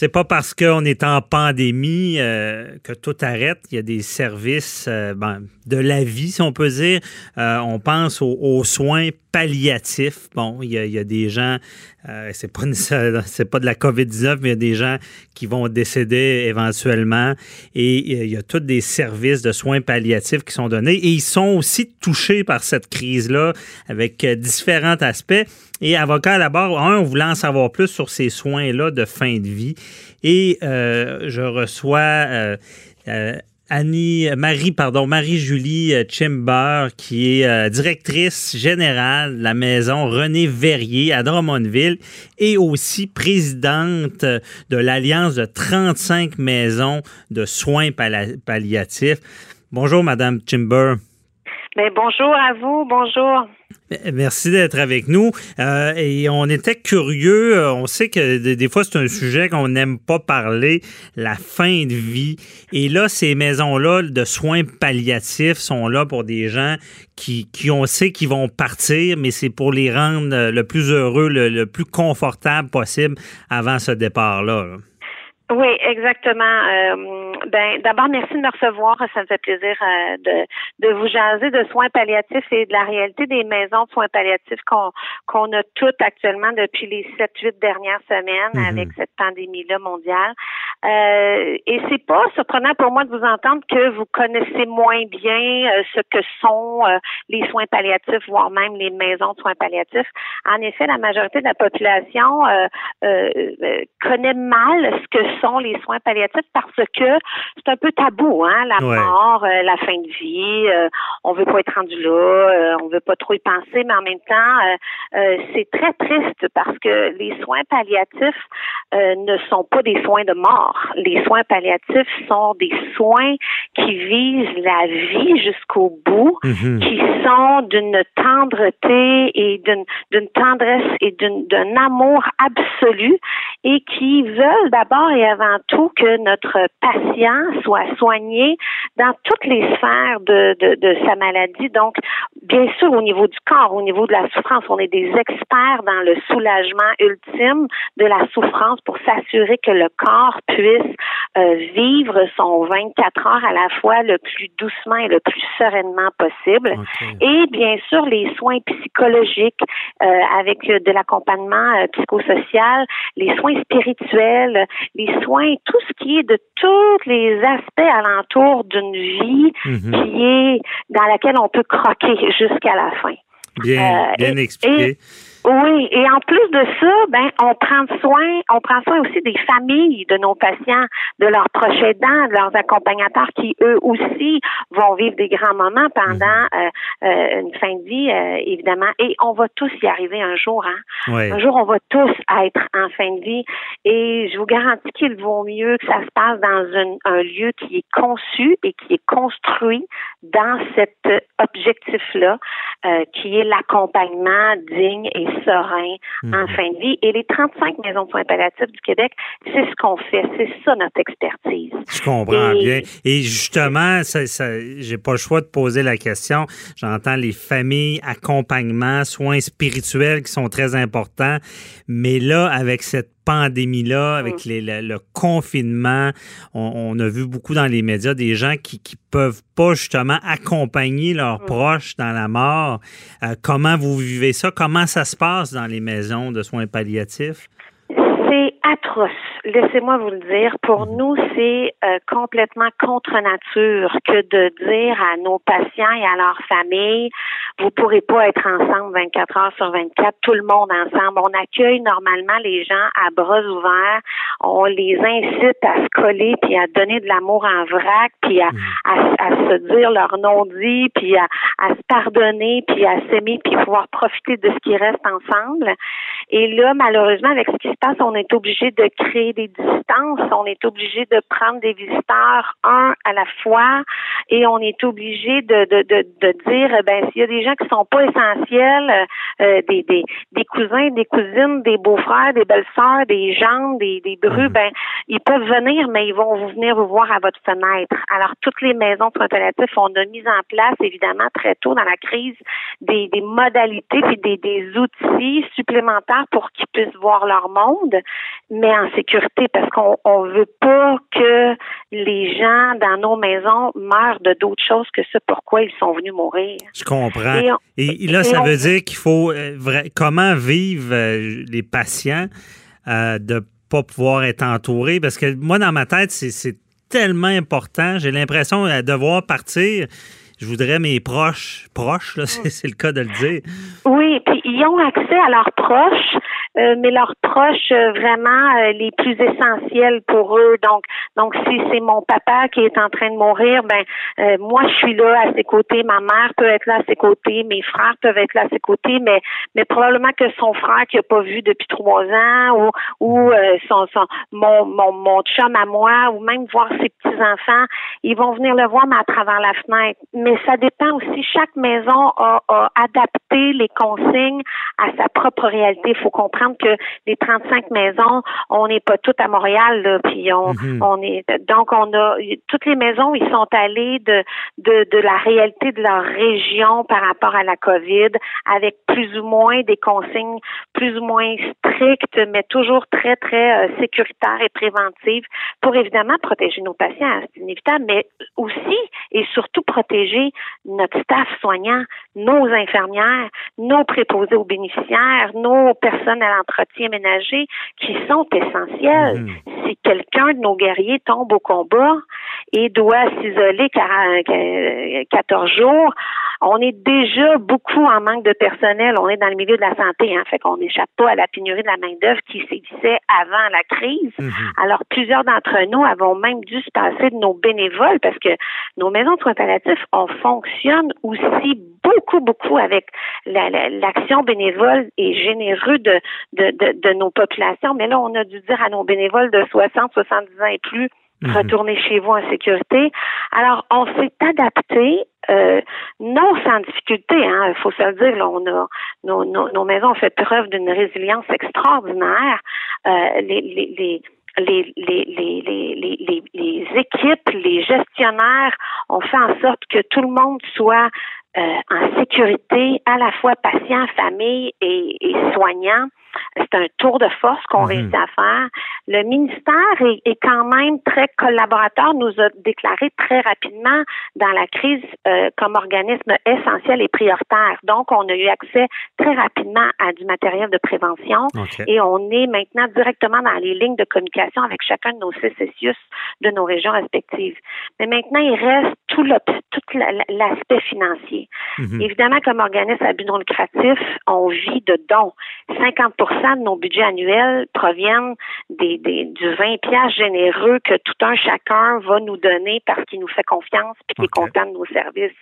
c'est pas parce qu'on est en pandémie euh, que tout arrête. Il y a des services euh, ben, de la vie, si on peut dire. Euh, on pense aux, soins palliatifs. Bon, il y a, des gens, c'est pas pas de la COVID-19, mais il y a des gens qui vont décéder éventuellement. Et il y a tous des services de soins palliatifs qui sont donnés. Et ils sont aussi touchés par cette crise-là avec différents aspects. Et avocat à la barre, un, on voulait en savoir plus sur ces soins-là de fin de vie. Et euh, je reçois euh, euh, Annie, Marie, pardon, Marie-Julie Chimber, qui est directrice générale de la maison René Verrier à Drummondville et aussi présidente de l'Alliance de 35 maisons de soins palliatifs. Bonjour, Madame Chimber. Ben, bonjour à vous, bonjour. Merci d'être avec nous. Euh, et on était curieux. Euh, on sait que des fois, c'est un sujet qu'on n'aime pas parler, la fin de vie. Et là, ces maisons-là de soins palliatifs sont là pour des gens qui, qui on sait qu'ils vont partir, mais c'est pour les rendre le plus heureux, le, plus confortable possible avant ce départ-là. là oui, exactement. Euh, ben, d'abord, merci de me recevoir. Ça me fait plaisir euh, de, de vous jaser de soins palliatifs et de la réalité des maisons de soins palliatifs qu'on qu'on a toutes actuellement depuis les sept, huit dernières semaines mhm. avec cette pandémie-là mondiale. Euh, et c'est pas surprenant pour moi de vous entendre que vous connaissez moins bien euh, ce que sont les soins palliatifs, voire même les maisons de soins palliatifs. En effet, la majorité de la population connaît mal ce que sont les soins palliatifs parce que c'est un peu tabou, hein, la mort, euh, la fin de vie. Euh, on veut pas être rendu là, euh, on veut pas trop y penser, mais en même temps, c'est très triste parce que les soins palliatifs ne sont pas des soins de mort. Les soins palliatifs sont des soins qui visent la vie jusqu'au bout, mm-hmm. qui sont d'une tendreté et d'une d'une tendresse et d'un amour absolu et qui veulent d'abord et avant tout que notre patient soit soigné dans toutes les sphères de, de, de, sa maladie. Donc, bien sûr, au niveau du corps, au niveau de la souffrance, on est des experts dans le soulagement ultime de la souffrance pour s'assurer que le corps puisse euh, vivre son 24 heures à la fois le plus doucement et le plus sereinement possible. Et bien sûr, les soins psychologiques euh, avec de l'accompagnement euh, psychosocial, les soins spirituels, les soins, tout ce qui est de tous les aspects alentour d'une vie mhm. qui est dans laquelle on peut croquer jusqu'à la fin. Bien, bien expliqué. Oui, et en plus de ça, ben on prend soin, on prend soin aussi des familles de nos patients, de leurs proches aidants, de leurs accompagnateurs qui eux aussi vont vivre des grands moments pendant mhm. euh, euh, une fin de vie, euh, évidemment. Et on va tous y arriver un jour, hein. Un jour, on va tous être en fin de vie. Et je vous garantis qu'il vaut mieux que ça se passe dans un lieu qui est conçu et qui est construit dans cet objectif-là, qui est l'accompagnement digne et serein en mhm. fin de vie. Et les 35 maisons de soins palliatifs du Québec, c'est ce qu'on fait. C'est ça notre expertise. Je comprends bien. Et justement, ça, ça j'ai pas le choix de poser la question. J'entends les familles, accompagnement, soins spirituels qui sont très importants. Mais là, avec cette pandémie-là, avec mm. le, confinement, on, a vu beaucoup dans les médias des gens qui ne peuvent pas justement accompagner leurs mm. proches dans la mort. Euh, comment vous vivez ça? Comment ça se passe dans les maisons de soins palliatifs? C'est atroce. Laissez-moi vous le dire. Pour mm. nous, c'est euh, complètement contre nature que de dire à nos patients et à leurs familles, vous pourrez pas être ensemble 24 heures sur 24, tout le monde ensemble. On accueille normalement les gens à bras ouverts. On les incite à se coller puis à donner de l'amour en vrac puis à, à, se dire leur nom dit puis à, à se pardonner puis à s'aimer puis pouvoir profiter de ce qui reste ensemble. Et là, malheureusement, avec ce qui se passe, on est obligé de créer des distances. On est obligé de prendre des visiteurs un à la fois et on est obligé de, de, de, de dire, ben, s'il y a des gens qui sont pas essentiels, euh, des, des, des cousins, des cousines, des beaux-frères, des belles-sœurs, des gens, des, des brus, mhm. ben ils peuvent venir, mais ils vont venir vous voir à votre fenêtre. Alors, toutes les maisons de soins palliatifs, on a mis en place, évidemment, très tôt dans la crise, des, des modalités et des, des outils supplémentaires pour qu'ils puissent voir leur monde, mais en sécurité, parce qu'on on veut pas que les gens dans nos maisons meurent de d'autres choses que ce pourquoi ils sont venus mourir. Je comprends. Et, là, ça veut dire qu'il faut euh, comment vivent euh, les patients euh, de pas pouvoir être entourés, parce que moi, dans ma tête, c'est tellement important. J'ai l'impression de devoir partir je voudrais mes proches, proches, là, c'est le cas de le dire. Oui, puis ils ont accès à leurs proches, euh, mais leurs proches euh, vraiment euh, les plus essentiels pour eux. Donc, donc si c'est mon papa qui est en train de mourir, ben moi je suis là à ses côtés, ma mère peut être là à ses côtés, mes frères peuvent être là à ses côtés, mais mais probablement que son frère qui a pas vu depuis trois ans ou ou son, son mon, mon mon chum à moi ou même voir ses petits enfants, ils vont venir le voir mais à travers la fenêtre. Mais ça dépend aussi. Chaque maison a, a adapté les consignes à sa propre réalité. Faut comprendre que les 35 maisons, on n'est pas toutes à Montréal, là, puis on, mhm. on est donc on a toutes les maisons, ils sont allés de, de, de la réalité de leur région par rapport à la COVID, avec plus ou moins des consignes plus ou moins strictes, mais toujours très, très euh, sécuritaires et préventives pour évidemment protéger nos patients, c'est inévitable, mais aussi et surtout protéger notre staff soignant, nos infirmières, nos préposés aux bénéficiaires, nos personnes à l'entretien ménager qui sont essentiels. Mhm. Si quelqu'un de nos guerriers tombe au combat et doit s'isoler 14 jours, on est déjà beaucoup en manque de personnel. On est dans le milieu de la santé, hein, fait qu'on n'échappe pas à la pénurie de la main-d'œuvre qui sévissait avant la crise. Mhm. Alors, plusieurs d'entre nous avons même dû se passer de nos bénévoles parce que nos maisons de soins palliatifs, on fonctionne aussi beaucoup, beaucoup avec l'action bénévole et généreux de, de, de, nos populations. Mais là, on a dû dire à nos bénévoles de 60, 70 ans et plus, mhm. retournez chez vous en sécurité. Alors, on s'est adapté, euh, non sans difficulté, hein, il faut se le dire, là, on a, nos, nos, maisons ont fait preuve d'une résilience extraordinaire. Euh, les, les, les les, les, les, les, les, équipes, les gestionnaires ont fait en sorte que tout le monde soit euh, en sécurité, à la fois patient, famille et, et soignant. C'est un tour de force qu'on mhm. réussit à faire. Le ministère est, quand même très collaborateur, nous a déclaré très rapidement dans la crise euh, comme organisme essentiel et prioritaire. Donc, on a eu accès très rapidement à du matériel de prévention et on est maintenant directement dans les lignes de communication avec chacun de nos CCCIUS de nos régions respectives. Mais maintenant, il reste tout l'aspect financier. Mhm. Évidemment, comme organisme à but non lucratif, on vit de dons. 50 de nos budgets annuels proviennent des, des, du 20 pièces généreux que tout un chacun va nous donner parce qu'il nous fait confiance et qu'il est content de nos services.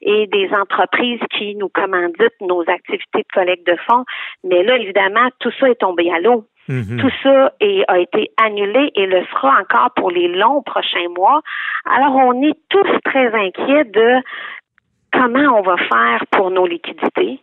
Et des entreprises qui nous commanditent nos activités de collecte de fonds. Mais là, évidemment, tout ça est tombé à l'eau. Mhm. Tout ça est, a été annulé et le sera encore pour les longs prochains mois. Alors, on est tous très inquiets de comment on va faire pour nos liquidités,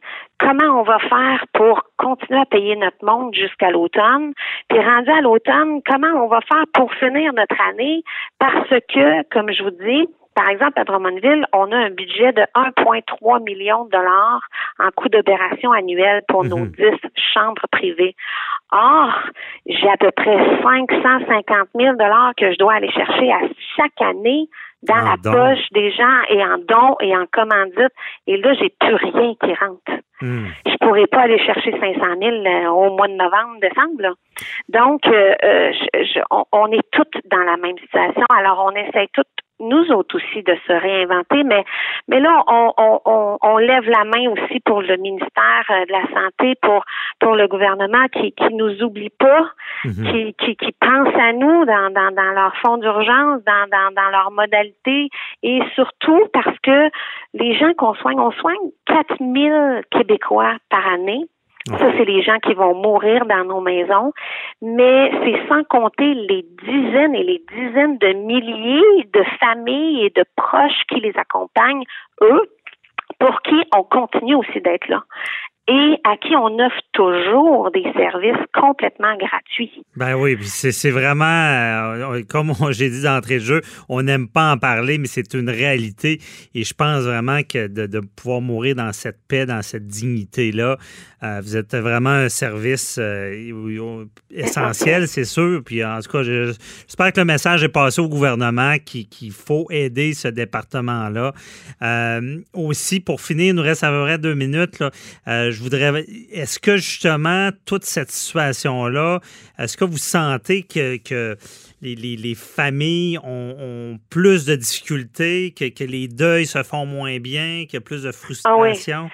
comment on va faire pour continuer à payer notre monde jusqu'à l'automne, puis rendu à l'automne, comment on va faire pour finir notre année, parce que, comme je vous dis, par exemple, à Drummondville, on a un budget de 1,3 million de dollars en coût d'opération annuel pour nos 10 mhm. chambres privées. Or, j'ai à peu près 550 000 dollars que je dois aller chercher à chaque année dans la poche des gens et en dons et en commandites. Et là, j'ai plus rien qui rentre. Hmm. Je pourrais pas aller chercher 500 000 euh, au mois de novembre, décembre. Donc, euh, euh, on, est toutes dans la même situation. Alors, on essaie toutes nous autres aussi de se réinventer, mais mais là on, on, on, lève la main aussi pour le ministère euh, de la santé, pour pour le gouvernement qui qui nous oublie pas, mhm. qui, qui qui pense à nous dans dans, dans leur fonds d'urgence, dans dans dans leurs modalités et surtout parce que les gens qu'on soigne, on soigne 4000 Québécois par année. Ça, c'est les gens qui vont mourir dans nos maisons, mais c'est sans compter les dizaines et les dizaines de milliers de familles et de proches qui les accompagnent, eux, pour qui on continue aussi d'être là. Et à qui on offre toujours des services complètement gratuits. Ben oui, c'est vraiment, euh, comme j'ai dit d'entrée de jeu, on n'aime pas en parler, mais c'est une réalité. Et je pense vraiment que de, pouvoir mourir dans cette paix, dans cette dignité-là, euh, vous êtes vraiment un service euh, essentiel, c'est sûr. Puis en tout cas, j'espère que le message est passé au gouvernement qu'il faut aider ce département-là. aussi, pour finir, il nous reste à peu près deux minutes. Là, je voudrais. Est-ce que justement, toute cette situation-là, est-ce que vous sentez que, les, familles ont, plus de difficultés, que, les deuils se font moins bien, qu'il y a plus de frustration? Ah oui,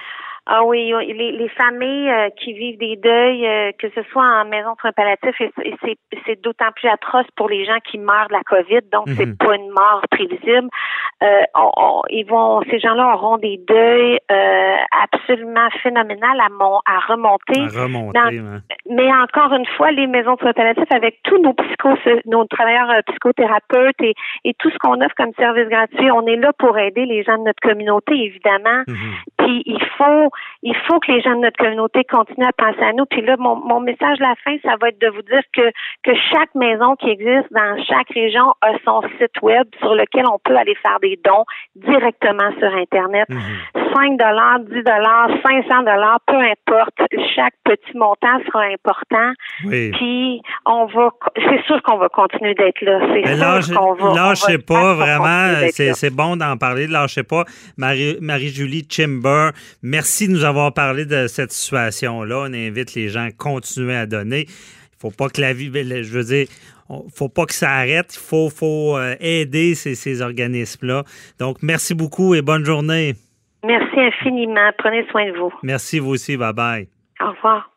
les, les familles euh, qui vivent des deuils, euh, que ce soit en maison de soins palliatifs, et, c'est d'autant plus atroce pour les gens qui meurent de la COVID, donc c'est mhm. pas une mort prévisible. Euh, ils vont, ces gens-là auront des deuils euh, absolument phénoménal à, mon, à remonter. À remonter Mais encore une fois, les maisons de soins palliatifs, avec tous nos psychos, nos travailleurs psychothérapeutes et, et tout ce qu'on offre comme service gratuit, on est là pour aider les gens de notre communauté, évidemment. Mhm. Puis il faut il faut que les gens de notre communauté continuent à penser à nous. Puis là, mon, mon message à la fin, ça va être de vous dire que, que chaque maison qui existe dans chaque région a son site web sur lequel on peut aller faire des dons directement sur Internet. 5 dollars, 10 dollars, 500 dollars, peu importe. Chaque petit montant sera important. Puis on va, c'est sûr qu'on va continuer d'être là. C'est sûr qu'on va. Lâchez pas, vraiment. C'est bon d'en parler. Lâchez pas. Marie-Julie Chimber, merci de nous avoir parlé de cette situation-là. On invite les gens à continuer à donner. Il faut pas que la vie, ben, je veux dire, faut pas que ça arrête. Il faut, faut euh, aider ces, ces organismes-là. Donc, merci beaucoup et bonne journée. Merci infiniment. Prenez soin de vous. Merci vous aussi. Bye bye. Au revoir.